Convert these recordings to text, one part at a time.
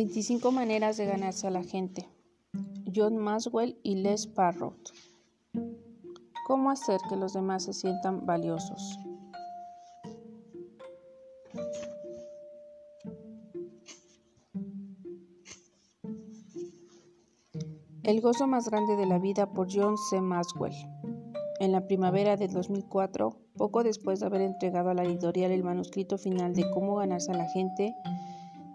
25 maneras de ganarse a la gente. John Maswell y Les Parrott. ¿Cómo hacer que los demás se sientan valiosos? El gozo más grande de la vida por John C. Maswell. En la primavera de 2004, poco después de haber entregado a la editorial el manuscrito final de Cómo ganarse a la gente,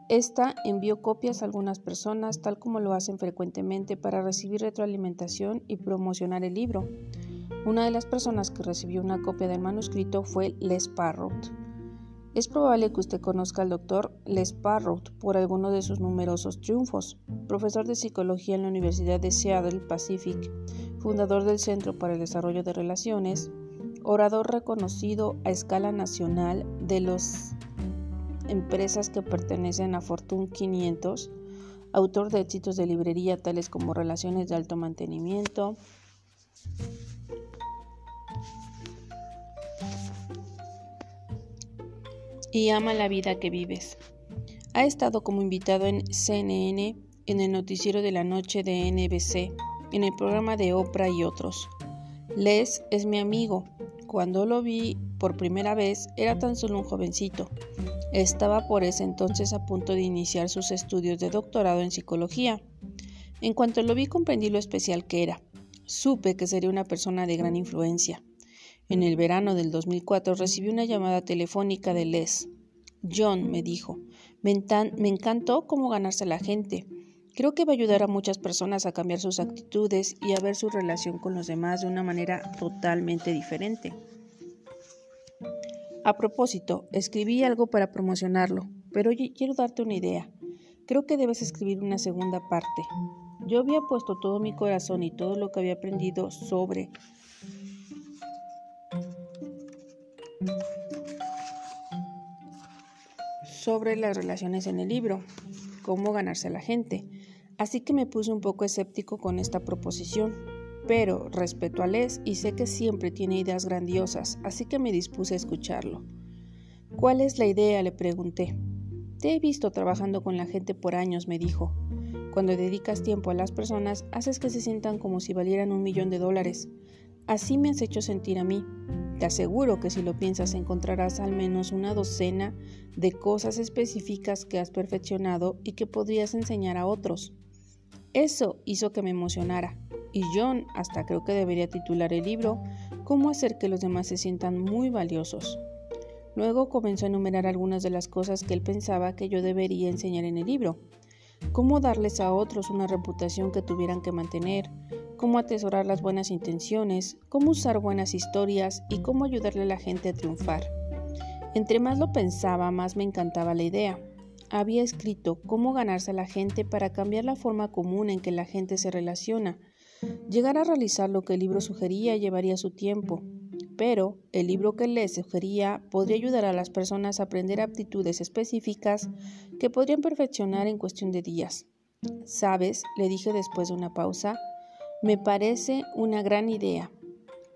esta envió copias a algunas personas, tal como lo hacen frecuentemente, para recibir retroalimentación y promocionar el libro. Una de las personas que recibió una copia del manuscrito fue Les Parrott. Es probable que usted conozca al doctor Les Parrott por alguno de sus numerosos triunfos. Profesor de psicología en la Universidad de Seattle Pacific, fundador del Centro para el Desarrollo de Relaciones, orador reconocido a escala nacional de los empresas que pertenecen a Fortune 500, autor de éxitos de librería tales como Relaciones de alto mantenimiento, y ama la vida que vives. Ha estado como invitado en CNN, en el noticiero de la noche de NBC, en el programa de Oprah y otros. Les es mi amigo. Cuando lo vi por primera vez era tan solo un jovencito. Estaba por ese entonces a punto de iniciar sus estudios de doctorado en psicología. En cuanto lo vi comprendí lo especial que era. Supe que sería una persona de gran influencia. En el verano del 2004 recibí una llamada telefónica de Les. John me dijo, me, encantó cómo ganarse a la gente. Creo que va a ayudar a muchas personas a cambiar sus actitudes y a ver su relación con los demás de una manera totalmente diferente. A propósito, escribí algo para promocionarlo, pero quiero darte una idea. Creo que debes escribir una segunda parte. Yo había puesto todo mi corazón y todo lo que había aprendido sobre sobre las relaciones en el libro, cómo ganarse a la gente. Así que me puse un poco escéptico con esta proposición pero respeto a Les y sé que siempre tiene ideas grandiosas, así que me dispuse a escucharlo. ¿Cuál es la idea? le pregunté. Te he visto trabajando con la gente por años, me dijo. Cuando dedicas tiempo a las personas, haces que se sientan como si valieran un millón de dólares. Así me has hecho sentir a mí. Te aseguro que si lo piensas encontrarás al menos una docena de cosas específicas que has perfeccionado y que podrías enseñar a otros. Eso hizo que me emocionara y John hasta creo que debería titular el libro Cómo hacer que los demás se sientan muy valiosos. Luego comenzó a enumerar algunas de las cosas que él pensaba que yo debería enseñar en el libro. Cómo darles a otros una reputación que tuvieran que mantener, cómo atesorar las buenas intenciones, cómo usar buenas historias y cómo ayudarle a la gente a triunfar. Entre más lo pensaba, más me encantaba la idea. Había escrito cómo ganarse a la gente para cambiar la forma común en que la gente se relaciona, Llegar a realizar lo que el libro sugería llevaría su tiempo, pero el libro que le sugería podría ayudar a las personas a aprender aptitudes específicas que podrían perfeccionar en cuestión de días. Sabes, le dije después de una pausa, me parece una gran idea.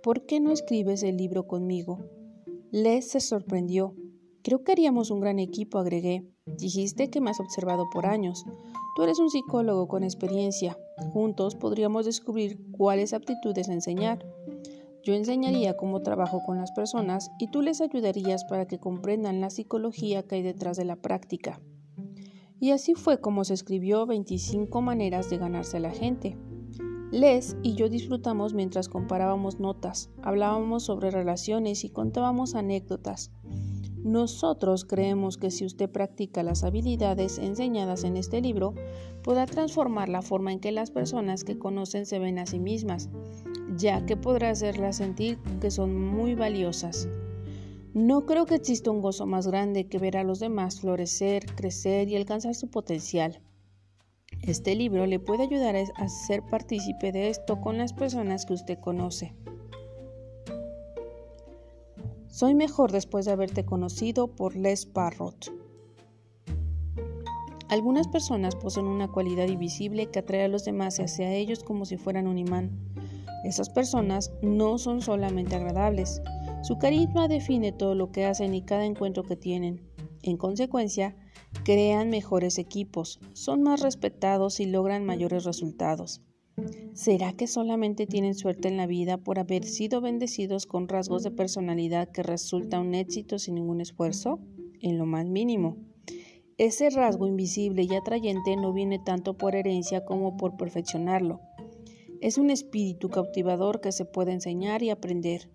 ¿Por qué no escribes el libro conmigo? Les se sorprendió. Creo que haríamos un gran equipo, agregué. Dijiste que me has observado por años. Tú eres un psicólogo con experiencia. Juntos podríamos descubrir cuáles aptitudes enseñar. Yo enseñaría cómo trabajo con las personas y tú les ayudarías para que comprendan la psicología que hay detrás de la práctica. Y así fue como se escribió 25 maneras de ganarse a la gente. Les y yo disfrutamos mientras comparábamos notas, hablábamos sobre relaciones y contábamos anécdotas. Nosotros creemos que si usted practica las habilidades enseñadas en este libro, podrá transformar la forma en que las personas que conocen se ven a sí mismas, ya que podrá hacerlas sentir que son muy valiosas. No creo que exista un gozo más grande que ver a los demás florecer, crecer y alcanzar su potencial. Este libro le puede ayudar a ser partícipe de esto con las personas que usted conoce. Soy mejor después de haberte conocido por Les Parrott. Algunas personas poseen una cualidad invisible que atrae a los demás hacia ellos como si fueran un imán. Esas personas no son solamente agradables. Su carisma define todo lo que hacen y cada encuentro que tienen. En consecuencia, crean mejores equipos, son más respetados y logran mayores resultados. ¿Será que solamente tienen suerte en la vida por haber sido bendecidos con rasgos de personalidad que resulta un éxito sin ningún esfuerzo? En lo más mínimo. Ese rasgo invisible y atrayente no viene tanto por herencia como por perfeccionarlo. Es un espíritu cautivador que se puede enseñar y aprender.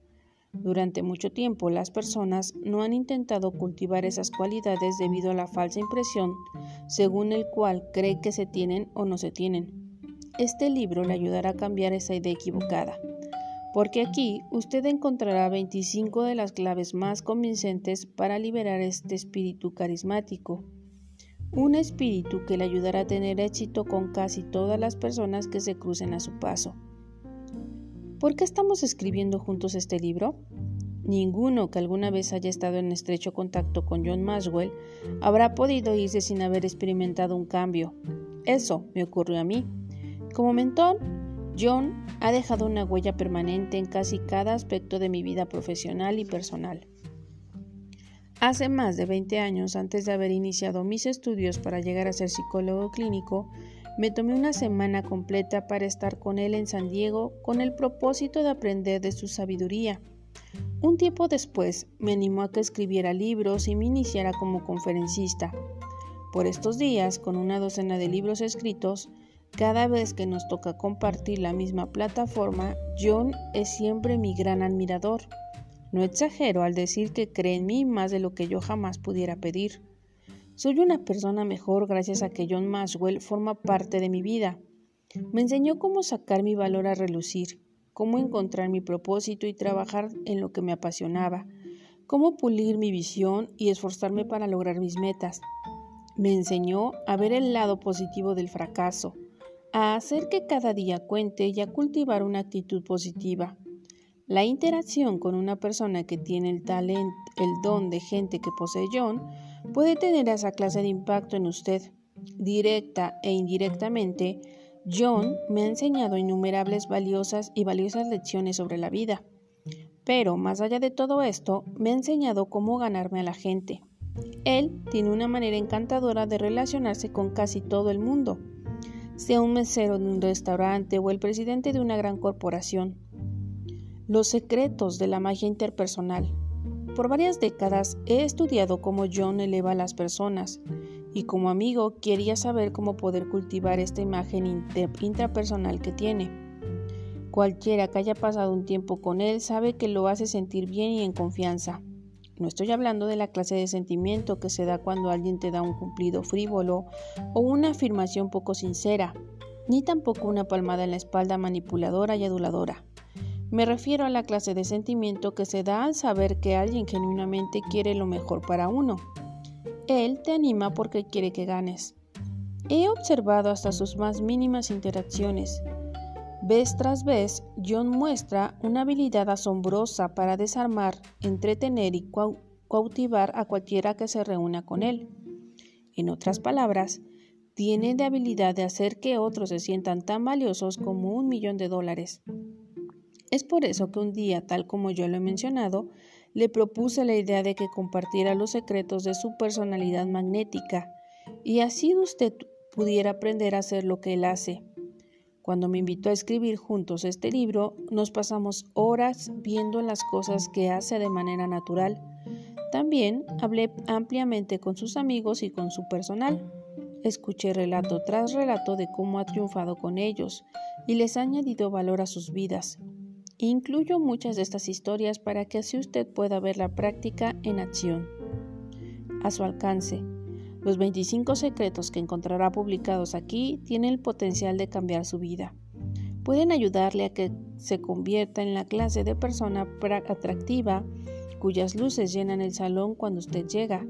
Durante mucho tiempo las personas no han intentado cultivar esas cualidades debido a la falsa impresión según el cual cree que se tienen o no se tienen. Este libro le ayudará a cambiar esa idea equivocada, porque aquí usted encontrará 25 de las claves más convincentes para liberar este espíritu carismático. Un espíritu que le ayudará a tener éxito con casi todas las personas que se crucen a su paso. ¿Por qué estamos escribiendo juntos este libro? Ninguno que alguna vez haya estado en estrecho contacto con John Maxwell habrá podido irse sin haber experimentado un cambio. Eso me ocurrió a mí. Como mentor, John ha dejado una huella permanente en casi cada aspecto de mi vida profesional y personal. Hace más de 20 años, antes de haber iniciado mis estudios para llegar a ser psicólogo clínico, me tomé una semana completa para estar con él en San Diego con el propósito de aprender de su sabiduría. Un tiempo después me animó a que escribiera libros y me iniciara como conferencista. Por estos días, con una docena de libros escritos, cada vez que nos toca compartir la misma plataforma, John es siempre mi gran admirador. No exagero al decir que cree en mí más de lo que yo jamás pudiera pedir. Soy una persona mejor gracias a que John Maxwell forma parte de mi vida. Me enseñó cómo sacar mi valor a relucir, cómo encontrar mi propósito y trabajar en lo que me apasionaba, cómo pulir mi visión y esforzarme para lograr mis metas. Me enseñó a ver el lado positivo del fracaso, a hacer que cada día cuente y a cultivar una actitud positiva. La interacción con una persona que tiene el talento, el don de gente que posee John, puede tener esa clase de impacto en usted. Directa e indirectamente, John me ha enseñado innumerables valiosas y valiosas lecciones sobre la vida. Pero, más allá de todo esto, me ha enseñado cómo ganarme a la gente. Él tiene una manera encantadora de relacionarse con casi todo el mundo sea un mesero de un restaurante o el presidente de una gran corporación. Los secretos de la magia interpersonal. Por varias décadas he estudiado cómo John eleva a las personas y como amigo quería saber cómo poder cultivar esta imagen intrapersonal que tiene. Cualquiera que haya pasado un tiempo con él sabe que lo hace sentir bien y en confianza. No estoy hablando de la clase de sentimiento que se da cuando alguien te da un cumplido frívolo o una afirmación poco sincera, ni tampoco una palmada en la espalda manipuladora y aduladora. Me refiero a la clase de sentimiento que se da al saber que alguien genuinamente quiere lo mejor para uno. Él te anima porque quiere que ganes. He observado hasta sus más mínimas interacciones Vez tras vez, John muestra una habilidad asombrosa para desarmar, entretener y cautivar a cualquiera que se reúna con él. En otras palabras, tiene la habilidad de hacer que otros se sientan tan valiosos como un millón de dólares. Es por eso que un día, tal como yo lo he mencionado, le propuse la idea de que compartiera los secretos de su personalidad magnética, y así usted pudiera aprender a hacer lo que él hace. Cuando me invitó a escribir juntos este libro, nos pasamos horas viendo las cosas que hace de manera natural. También hablé ampliamente con sus amigos y con su personal. Escuché relato tras relato de cómo ha triunfado con ellos y les ha añadido valor a sus vidas. Incluyo muchas de estas historias para que así usted pueda ver la práctica en acción. A su alcance, los 25 secretos que encontrará publicados aquí tienen el potencial de cambiar su vida. Pueden ayudarle a que se convierta en la clase de persona atractiva cuyas luces llenan el salón cuando usted llega.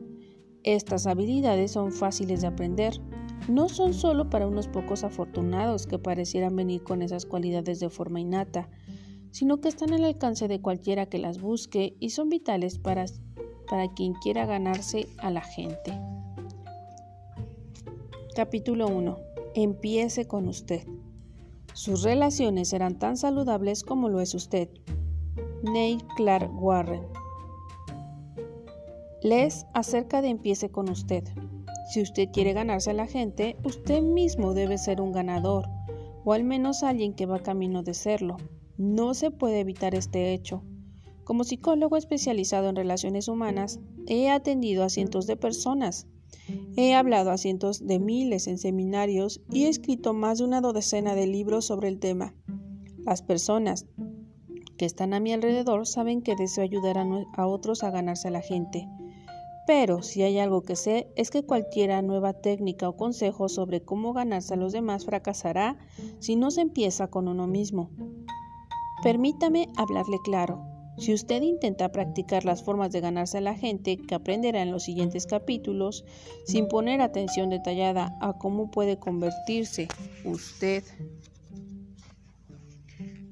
Estas habilidades son fáciles de aprender. No son solo para unos pocos afortunados que parecieran venir con esas cualidades de forma innata, sino que están al alcance de cualquiera que las busque y son vitales para, para quien quiera ganarse a la gente. Capítulo 1. Empiece con usted. Sus relaciones serán tan saludables como lo es usted. Neil Clark Warren. Les acerca de Empiece con usted. Si usted quiere ganarse a la gente, usted mismo debe ser un ganador, o al menos alguien que va camino de serlo. No se puede evitar este hecho. Como psicólogo especializado en relaciones humanas, he atendido a cientos de personas. He hablado a cientos de miles en seminarios y he escrito más de una docena de libros sobre el tema. Las personas que están a mi alrededor saben que deseo ayudar a, otros a ganarse a la gente. Pero si hay algo que sé es que cualquier nueva técnica o consejo sobre cómo ganarse a los demás fracasará si no se empieza con uno mismo. Permítame hablarle claro. Si usted intenta practicar las formas de ganarse a la gente que aprenderá en los siguientes capítulos, sin poner atención detallada a cómo puede convertirse usted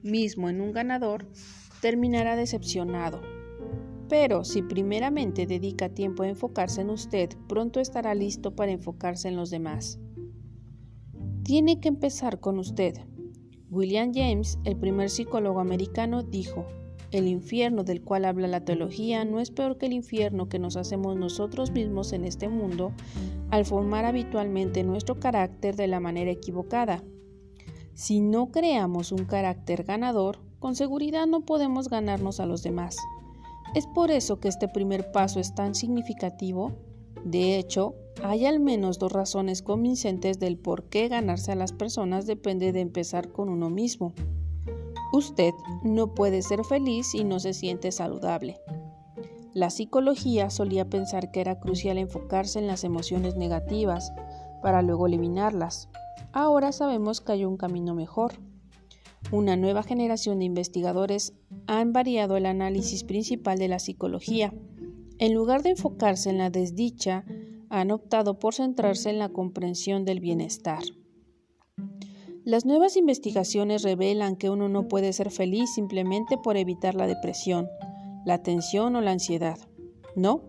mismo en un ganador, terminará decepcionado. Pero si primeramente dedica tiempo a enfocarse en usted, pronto estará listo para enfocarse en los demás. Tiene que empezar con usted. William James, el primer psicólogo americano, dijo, el infierno del cual habla la teología no es peor que el infierno que nos hacemos nosotros mismos en este mundo al formar habitualmente nuestro carácter de la manera equivocada. Si no creamos un carácter ganador, con seguridad no podemos ganarnos a los demás. Es por eso que este primer paso es tan significativo. De hecho, hay al menos dos razones convincentes del por qué ganarse a las personas depende de empezar con uno mismo. Usted no puede ser feliz si no se siente saludable. La psicología solía pensar que era crucial enfocarse en las emociones negativas para luego eliminarlas. Ahora sabemos que hay un camino mejor. Una nueva generación de investigadores han variado el análisis principal de la psicología. En lugar de enfocarse en la desdicha, han optado por centrarse en la comprensión del bienestar. Las nuevas investigaciones revelan que uno no puede ser feliz simplemente por evitar la depresión, la tensión o la ansiedad. No,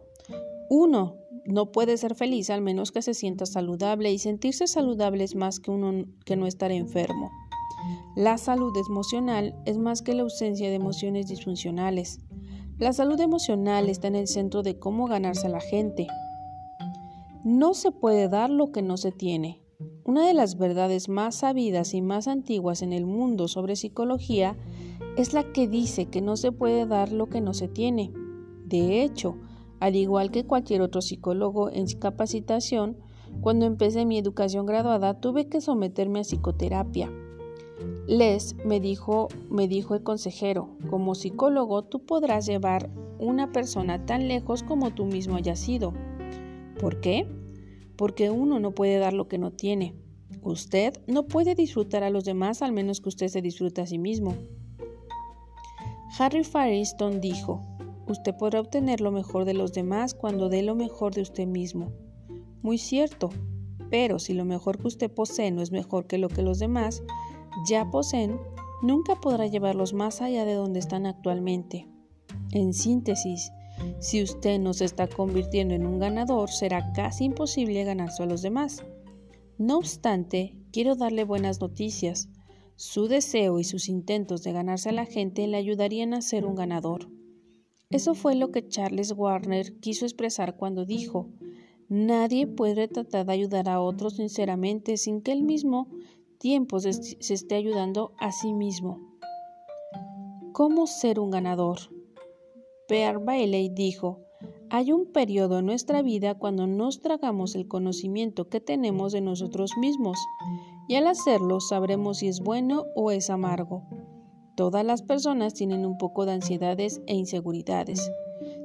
uno no puede ser feliz al menos que se sienta saludable y sentirse saludable es más que uno que no estar enfermo. La salud emocional es más que la ausencia de emociones disfuncionales. La salud emocional está en el centro de cómo ganarse a la gente. No se puede dar lo que no se tiene. Una de las verdades más sabidas y más antiguas en el mundo sobre psicología es la que dice que no se puede dar lo que no se tiene. De hecho, al igual que cualquier otro psicólogo en capacitación, cuando empecé mi educación graduada tuve que someterme a psicoterapia. Les me dijo, me dijo el consejero, como psicólogo tú podrás llevar una persona tan lejos como tú mismo hayas sido. ¿Por qué? Porque uno no puede dar lo que no tiene. Usted no puede disfrutar a los demás al menos que usted se disfrute a sí mismo. Harry Firestone dijo, usted podrá obtener lo mejor de los demás cuando dé lo mejor de usted mismo. Muy cierto, pero si lo mejor que usted posee no es mejor que lo que los demás ya poseen, nunca podrá llevarlos más allá de donde están actualmente. En síntesis, si usted no se está convirtiendo en un ganador, será casi imposible ganarse a los demás. No obstante, quiero darle buenas noticias. Su deseo y sus intentos de ganarse a la gente le ayudarían a ser un ganador. Eso fue lo que Charles Warner quiso expresar cuando dijo, Nadie puede tratar de ayudar a otros sinceramente sin que él mismo tiempo se, esté ayudando a sí mismo. ¿Cómo ser un ganador? Pear Bailey dijo, hay un periodo en nuestra vida cuando nos tragamos el conocimiento que tenemos de nosotros mismos, y al hacerlo sabremos si es bueno o es amargo. Todas las personas tienen un poco de ansiedades e inseguridades.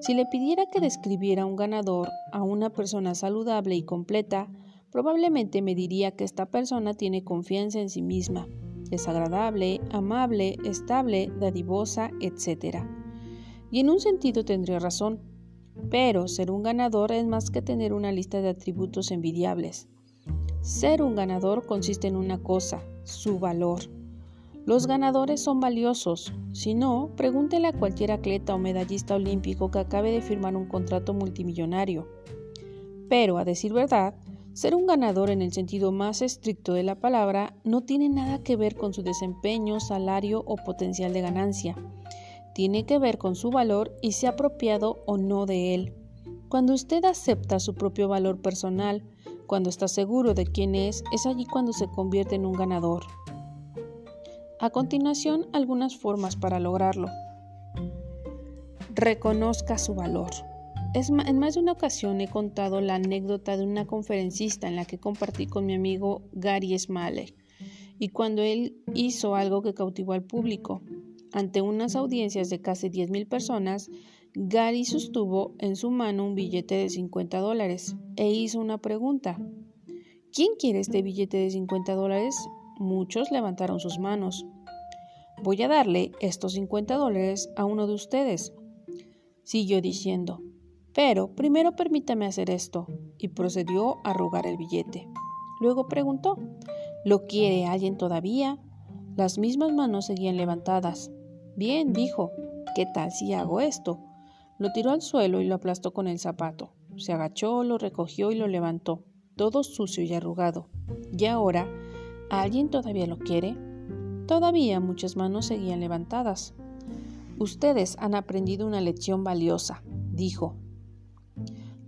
Si le pidiera que describiera un ganador a una persona saludable y completa, probablemente me diría que esta persona tiene confianza en sí misma, es agradable, amable, estable, dadivosa, etc. Y en un sentido tendría razón, pero ser un ganador es más que tener una lista de atributos envidiables. Ser un ganador consiste en una cosa, su valor. Los ganadores son valiosos. Si no, pregúntele a cualquier atleta o medallista olímpico que acabe de firmar un contrato multimillonario. Pero, a decir verdad, ser un ganador en el sentido más estricto de la palabra no tiene nada que ver con su desempeño, salario o potencial de ganancia tiene que ver con su valor y se ha apropiado o no de él. Cuando usted acepta su propio valor personal, Cuando está seguro de quién es, es allí cuando se convierte en un ganador. A continuación, algunas formas para lograrlo. Reconozca su valor. en más de una ocasión he contado la anécdota de una conferencista en la que compartí con mi amigo Gary Smalley y cuando él hizo algo que cautivó al público. Ante unas audiencias de casi 10.000 personas, Gary sostuvo en su mano un billete de 50 dólares e hizo una pregunta. ¿Quién quiere este billete de 50 dólares? Muchos levantaron sus manos. Voy a darle estos 50 dólares a uno de ustedes. Siguió diciendo. Pero primero permítame hacer esto. Y procedió a rogar el billete. Luego preguntó. ¿Lo quiere alguien todavía? Las mismas manos seguían levantadas. Bien, dijo. ¿Qué tal si hago esto? Lo tiró al suelo y lo aplastó con el zapato. Se agachó, lo recogió y lo levantó, todo sucio y arrugado. ¿Y ahora? ¿Alguien todavía lo quiere? Todavía muchas manos seguían levantadas. Ustedes han aprendido una lección valiosa, dijo.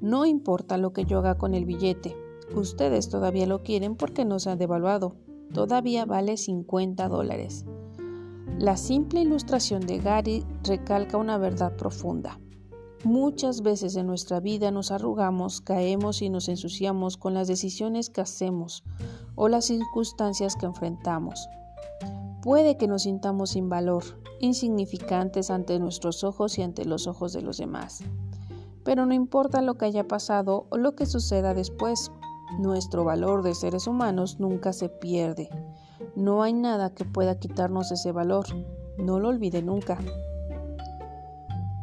No importa lo que yo haga con el billete, ustedes todavía lo quieren porque no se ha devaluado. Todavía vale 50 dólares. La simple ilustración de Gary recalca una verdad profunda. Muchas veces en nuestra vida nos arrugamos, caemos y nos ensuciamos con las decisiones que hacemos o las circunstancias que enfrentamos. Puede que nos sintamos sin valor, insignificantes ante nuestros ojos y ante los ojos de los demás. Pero no importa lo que haya pasado o lo que suceda después, nuestro valor de seres humanos nunca se pierde. No hay nada que pueda quitarnos ese valor. No lo olvide nunca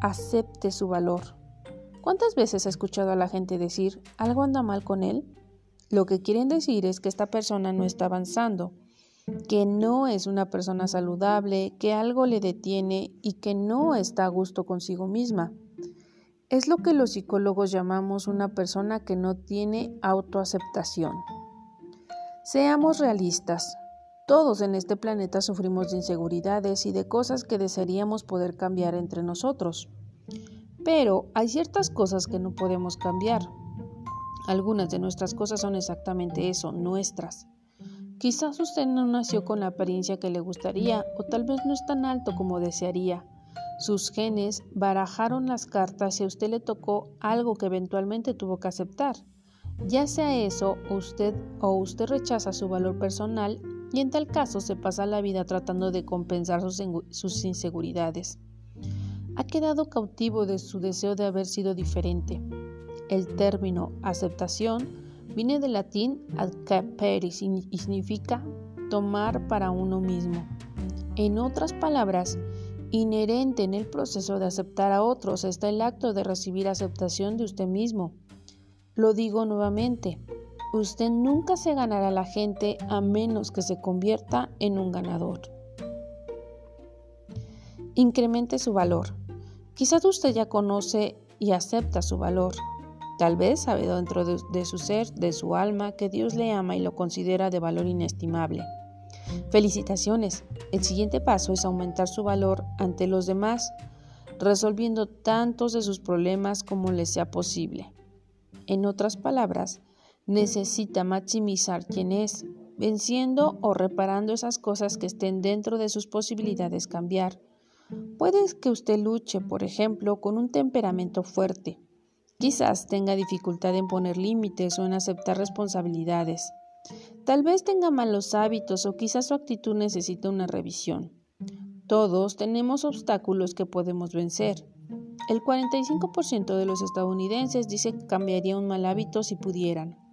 acepte su valor. ¿Cuántas veces ha escuchado a la gente decir algo anda mal con él? Lo que quieren decir es que esta persona no está avanzando, que no es una persona saludable, que algo le detiene y que no está a gusto consigo misma. Es lo que los psicólogos llamamos una persona que no tiene autoaceptación. Seamos realistas. Todos en este planeta sufrimos de inseguridades y de cosas que desearíamos poder cambiar entre nosotros. Pero hay ciertas cosas que no podemos cambiar. Algunas de nuestras cosas son exactamente eso, nuestras. Quizás usted no nació con la apariencia que le gustaría o tal vez no es tan alto como desearía. Sus genes barajaron las cartas y a usted le tocó algo que eventualmente tuvo que aceptar. Ya sea eso, usted o usted rechaza su valor personal y en tal caso se pasa la vida tratando de compensar sus, inseguridades. Ha quedado cautivo de su deseo de haber sido diferente. El término aceptación viene del latín accepere y significa tomar para uno mismo. En otras palabras, inherente en el proceso de aceptar a otros está el acto de recibir aceptación de usted mismo. Lo digo nuevamente, Usted nunca se ganará a la gente a menos que se convierta en un ganador. Incremente su valor. Quizás usted ya conoce y acepta su valor. Tal vez sabe dentro de, de, su ser, de su alma, que Dios le ama y lo considera de valor inestimable. Felicitaciones. El siguiente paso es aumentar su valor ante los demás, resolviendo tantos de sus problemas como le sea posible. En otras palabras, necesita maximizar quién es, venciendo o reparando esas cosas que estén dentro de sus posibilidades cambiar. Puede que usted luche, por ejemplo, con un temperamento fuerte. Quizás tenga dificultad en poner límites o en aceptar responsabilidades. Tal vez tenga malos hábitos o quizás su actitud necesita una revisión. Todos tenemos obstáculos que podemos vencer. El 45% de los estadounidenses dice que cambiaría un mal hábito si pudieran.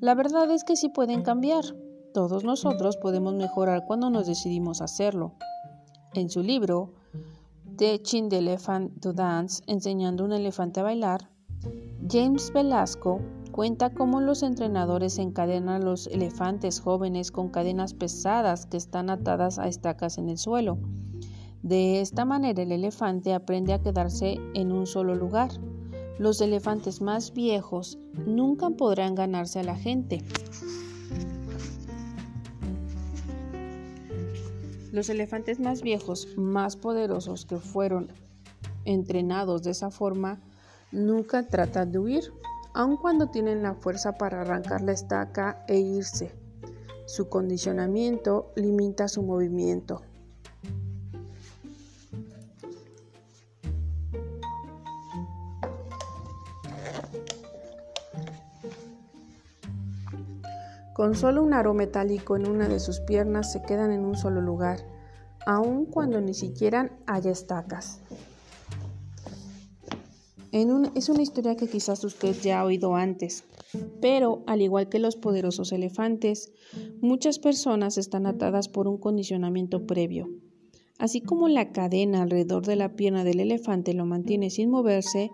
La verdad es que sí pueden cambiar. Todos nosotros podemos mejorar cuando nos decidimos hacerlo. En su libro, Teaching the Elephant to Dance, enseñando a un elefante a bailar, James Velasco cuenta cómo los entrenadores encadenan a los elefantes jóvenes con cadenas pesadas que están atadas a estacas en el suelo. De esta manera el elefante aprende a quedarse en un solo lugar. Los elefantes más viejos nunca podrán ganarse a la gente. Los elefantes más viejos, más poderosos que fueron entrenados de esa forma, nunca tratan de huir. aun cuando tienen la fuerza para arrancar la estaca e irse. Su condicionamiento limita su movimiento. Con solo un aro metálico en una de sus piernas se quedan en un solo lugar, aun cuando ni siquiera haya estacas. es una historia que quizás usted ya ha oído antes, pero al igual que los poderosos elefantes, muchas personas están atadas por un condicionamiento previo. Así como la cadena alrededor de la pierna del elefante lo mantiene sin moverse,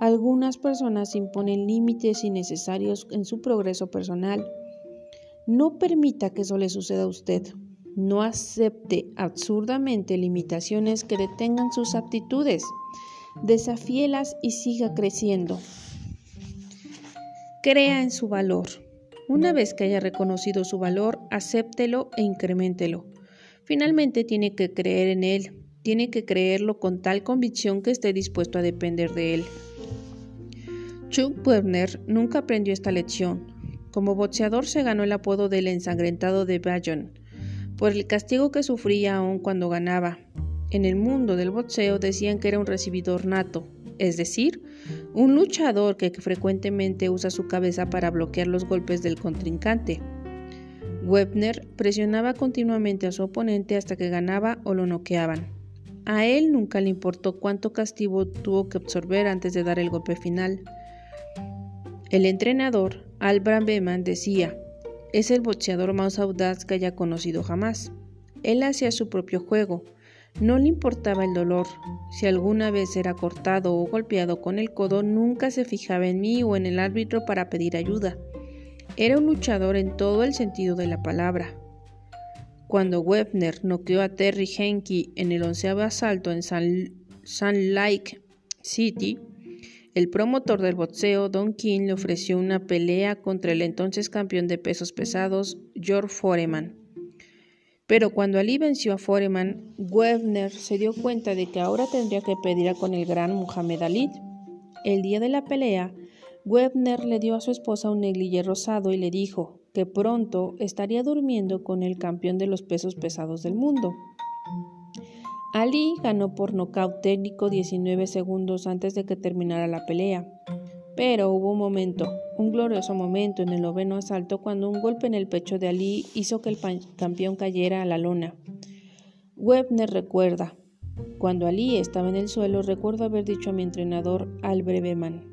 algunas personas imponen límites innecesarios en su progreso personal no permita que eso le suceda a usted. No acepte absurdamente limitaciones que detengan sus aptitudes. Desafíelas y siga creciendo. Crea en su valor. Una vez que haya reconocido su valor, acéptelo e incrementelo. Finalmente tiene que creer en él. Tiene que creerlo con tal convicción que esté dispuesto a depender de él. Chuck Werner nunca aprendió esta lección. Como boxeador se ganó el apodo del ensangrentado de Bayon por el castigo que sufría aún cuando ganaba. En el mundo del boxeo decían que era un recibidor nato, es decir, un luchador que frecuentemente usa su cabeza para bloquear los golpes del contrincante. Webner presionaba continuamente a su oponente hasta que ganaba o lo noqueaban. A él nunca le importó cuánto castigo tuvo que absorber antes de dar el golpe final. El entrenador, Albram Beman, decía, es el boxeador más audaz que haya conocido jamás. Él hacía su propio juego, no le importaba el dolor. Si alguna vez era cortado o golpeado con el codo, nunca se fijaba en mí o en el árbitro para pedir ayuda. Era un luchador en todo el sentido de la palabra. Cuando Webner noqueó a Terry Henke en el onceavo asalto en San Lake City, el promotor del boxeo, Don King, le ofreció una pelea contra el entonces campeón de pesos pesados, George Foreman. Pero cuando Ali venció a Foreman, Webner se dio cuenta de que ahora tendría que pedir con el gran Muhammad Ali. El día de la pelea, Webner le dio a su esposa un negligé rosado y le dijo que pronto estaría durmiendo con el campeón de los pesos pesados del mundo. Ali ganó por nocaut técnico 19 segundos antes de que terminara la pelea. Pero hubo un momento, un glorioso momento en el noveno asalto cuando un golpe en el pecho de Ali hizo que el campeón cayera a la lona. Webner recuerda, cuando Ali estaba en el suelo recuerdo haber dicho a mi entrenador Al Breveman,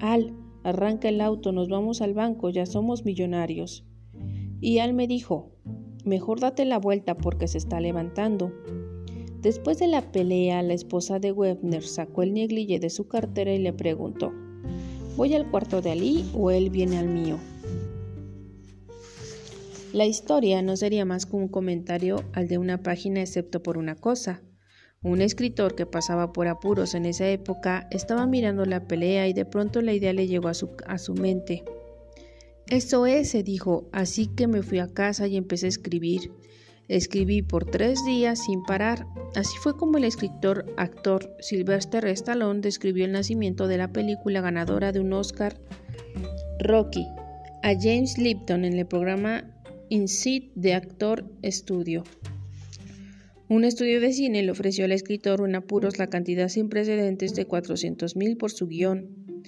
Al, arranca el auto, nos vamos al banco, ya somos millonarios. Y Al me dijo, mejor date la vuelta porque se está levantando. Después de la pelea, la esposa de Webner sacó el neglige de su cartera y le preguntó, ¿voy al cuarto de Ali o él viene al mío? La historia no sería más que un comentario al de una página excepto por una cosa. Un escritor que pasaba por apuros en esa época estaba mirando la pelea y de pronto la idea le llegó a su, a su mente. Eso es, se dijo, así que me fui a casa y empecé a escribir. Escribí por tres días sin parar. Así fue como el escritor actor Sylvester Stallone describió el nacimiento de la película ganadora de un Oscar, Rocky, a James Lipton en el programa Insight de Actor Studio. Un estudio de cine le ofreció al escritor en apuros la cantidad sin precedentes de 400 mil por su guion,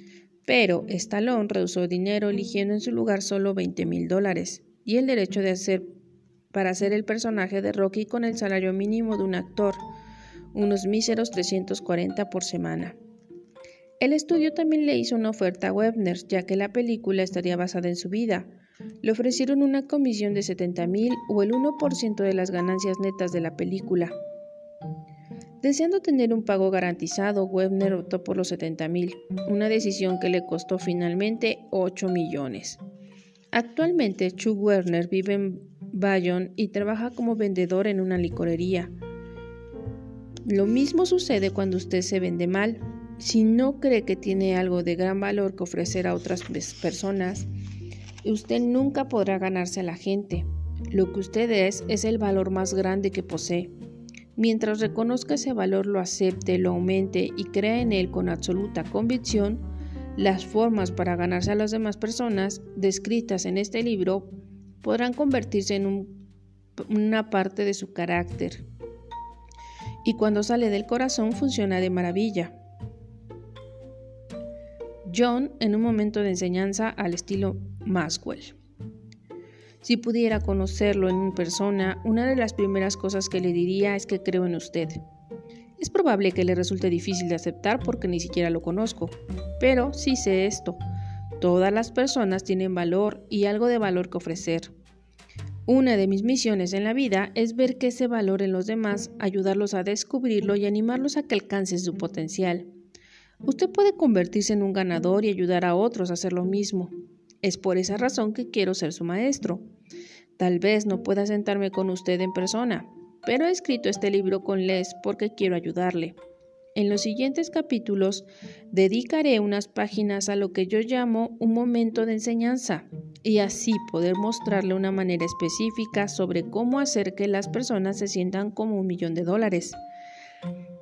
pero Stallone rehusó dinero eligiendo en su lugar solo 20 mil dólares y el derecho de hacer para hacer el personaje de Rocky con el salario mínimo de un actor, unos míseros 340 por semana. El estudio también le hizo una oferta a Webner, ya que la película estaría basada en su vida. Le ofrecieron una comisión de 70 mil o el 1% de las ganancias netas de la película. Deseando tener un pago garantizado, Webner optó por los 70 mil, una decisión que le costó finalmente 8 millones. Actualmente, Chuck Werner vive en Bayonne y trabaja como vendedor en una licorería. Lo mismo sucede cuando usted se vende mal. Si no cree que tiene algo de gran valor que ofrecer a otras personas, usted nunca podrá ganarse a la gente. Lo que usted es es el valor más grande que posee. Mientras reconozca ese valor, lo acepte, lo aumente y crea en él con absoluta convicción, Las formas para ganarse a las demás personas descritas en este libro podrán convertirse en una parte de su carácter. Y cuando sale del corazón funciona de maravilla. John en un momento de enseñanza al estilo Maxwell. Si pudiera conocerlo en persona, una de las primeras cosas que le diría es que creo en usted. Es probable que le resulte difícil de aceptar porque ni siquiera lo conozco, pero sí sé esto. Todas las personas tienen valor y algo de valor que ofrecer. Una de mis misiones en la vida es ver que ese valor en los demás, ayudarlos a descubrirlo y animarlos a que alcancen su potencial. Usted puede convertirse en un ganador y ayudar a otros a hacer lo mismo. Es por esa razón que quiero ser su maestro. Tal vez no pueda sentarme con usted en persona, pero he escrito este libro con Les porque quiero ayudarle. En los siguientes capítulos dedicaré unas páginas a lo que yo llamo un momento de enseñanza y así poder mostrarle una manera específica sobre cómo hacer que las personas se sientan como un millón de dólares.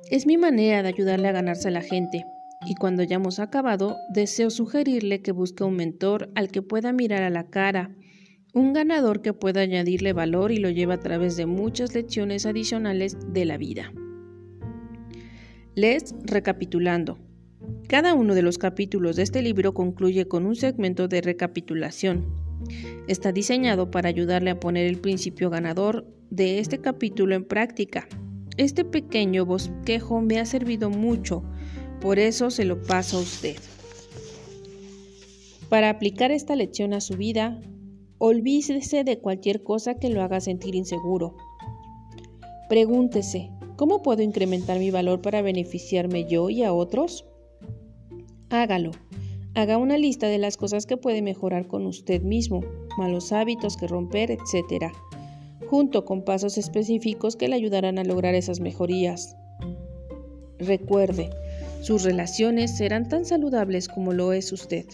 Es mi manera de ayudarle a ganarse a la gente, y cuando hayamos acabado, deseo sugerirle que busque un mentor al que pueda mirar a la cara, un ganador que pueda añadirle valor y lo lleve a través de muchas lecciones adicionales de la vida. Les recapitulando. Cada uno de los capítulos de este libro concluye con un segmento de recapitulación. Está diseñado para ayudarle a poner el principio ganador de este capítulo en práctica. Este pequeño bosquejo me ha servido mucho por eso se lo paso a usted. Para aplicar esta lección a su vida, olvídese de cualquier cosa que lo haga sentir inseguro. Pregúntese, ¿cómo puedo incrementar mi valor para beneficiarme yo y a otros? Hágalo. Haga una lista de las cosas que puede mejorar con usted mismo, malos hábitos que romper, etc., junto con pasos específicos que le ayudarán a lograr esas mejorías. Recuerde, sus relaciones serán tan saludables como lo es usted.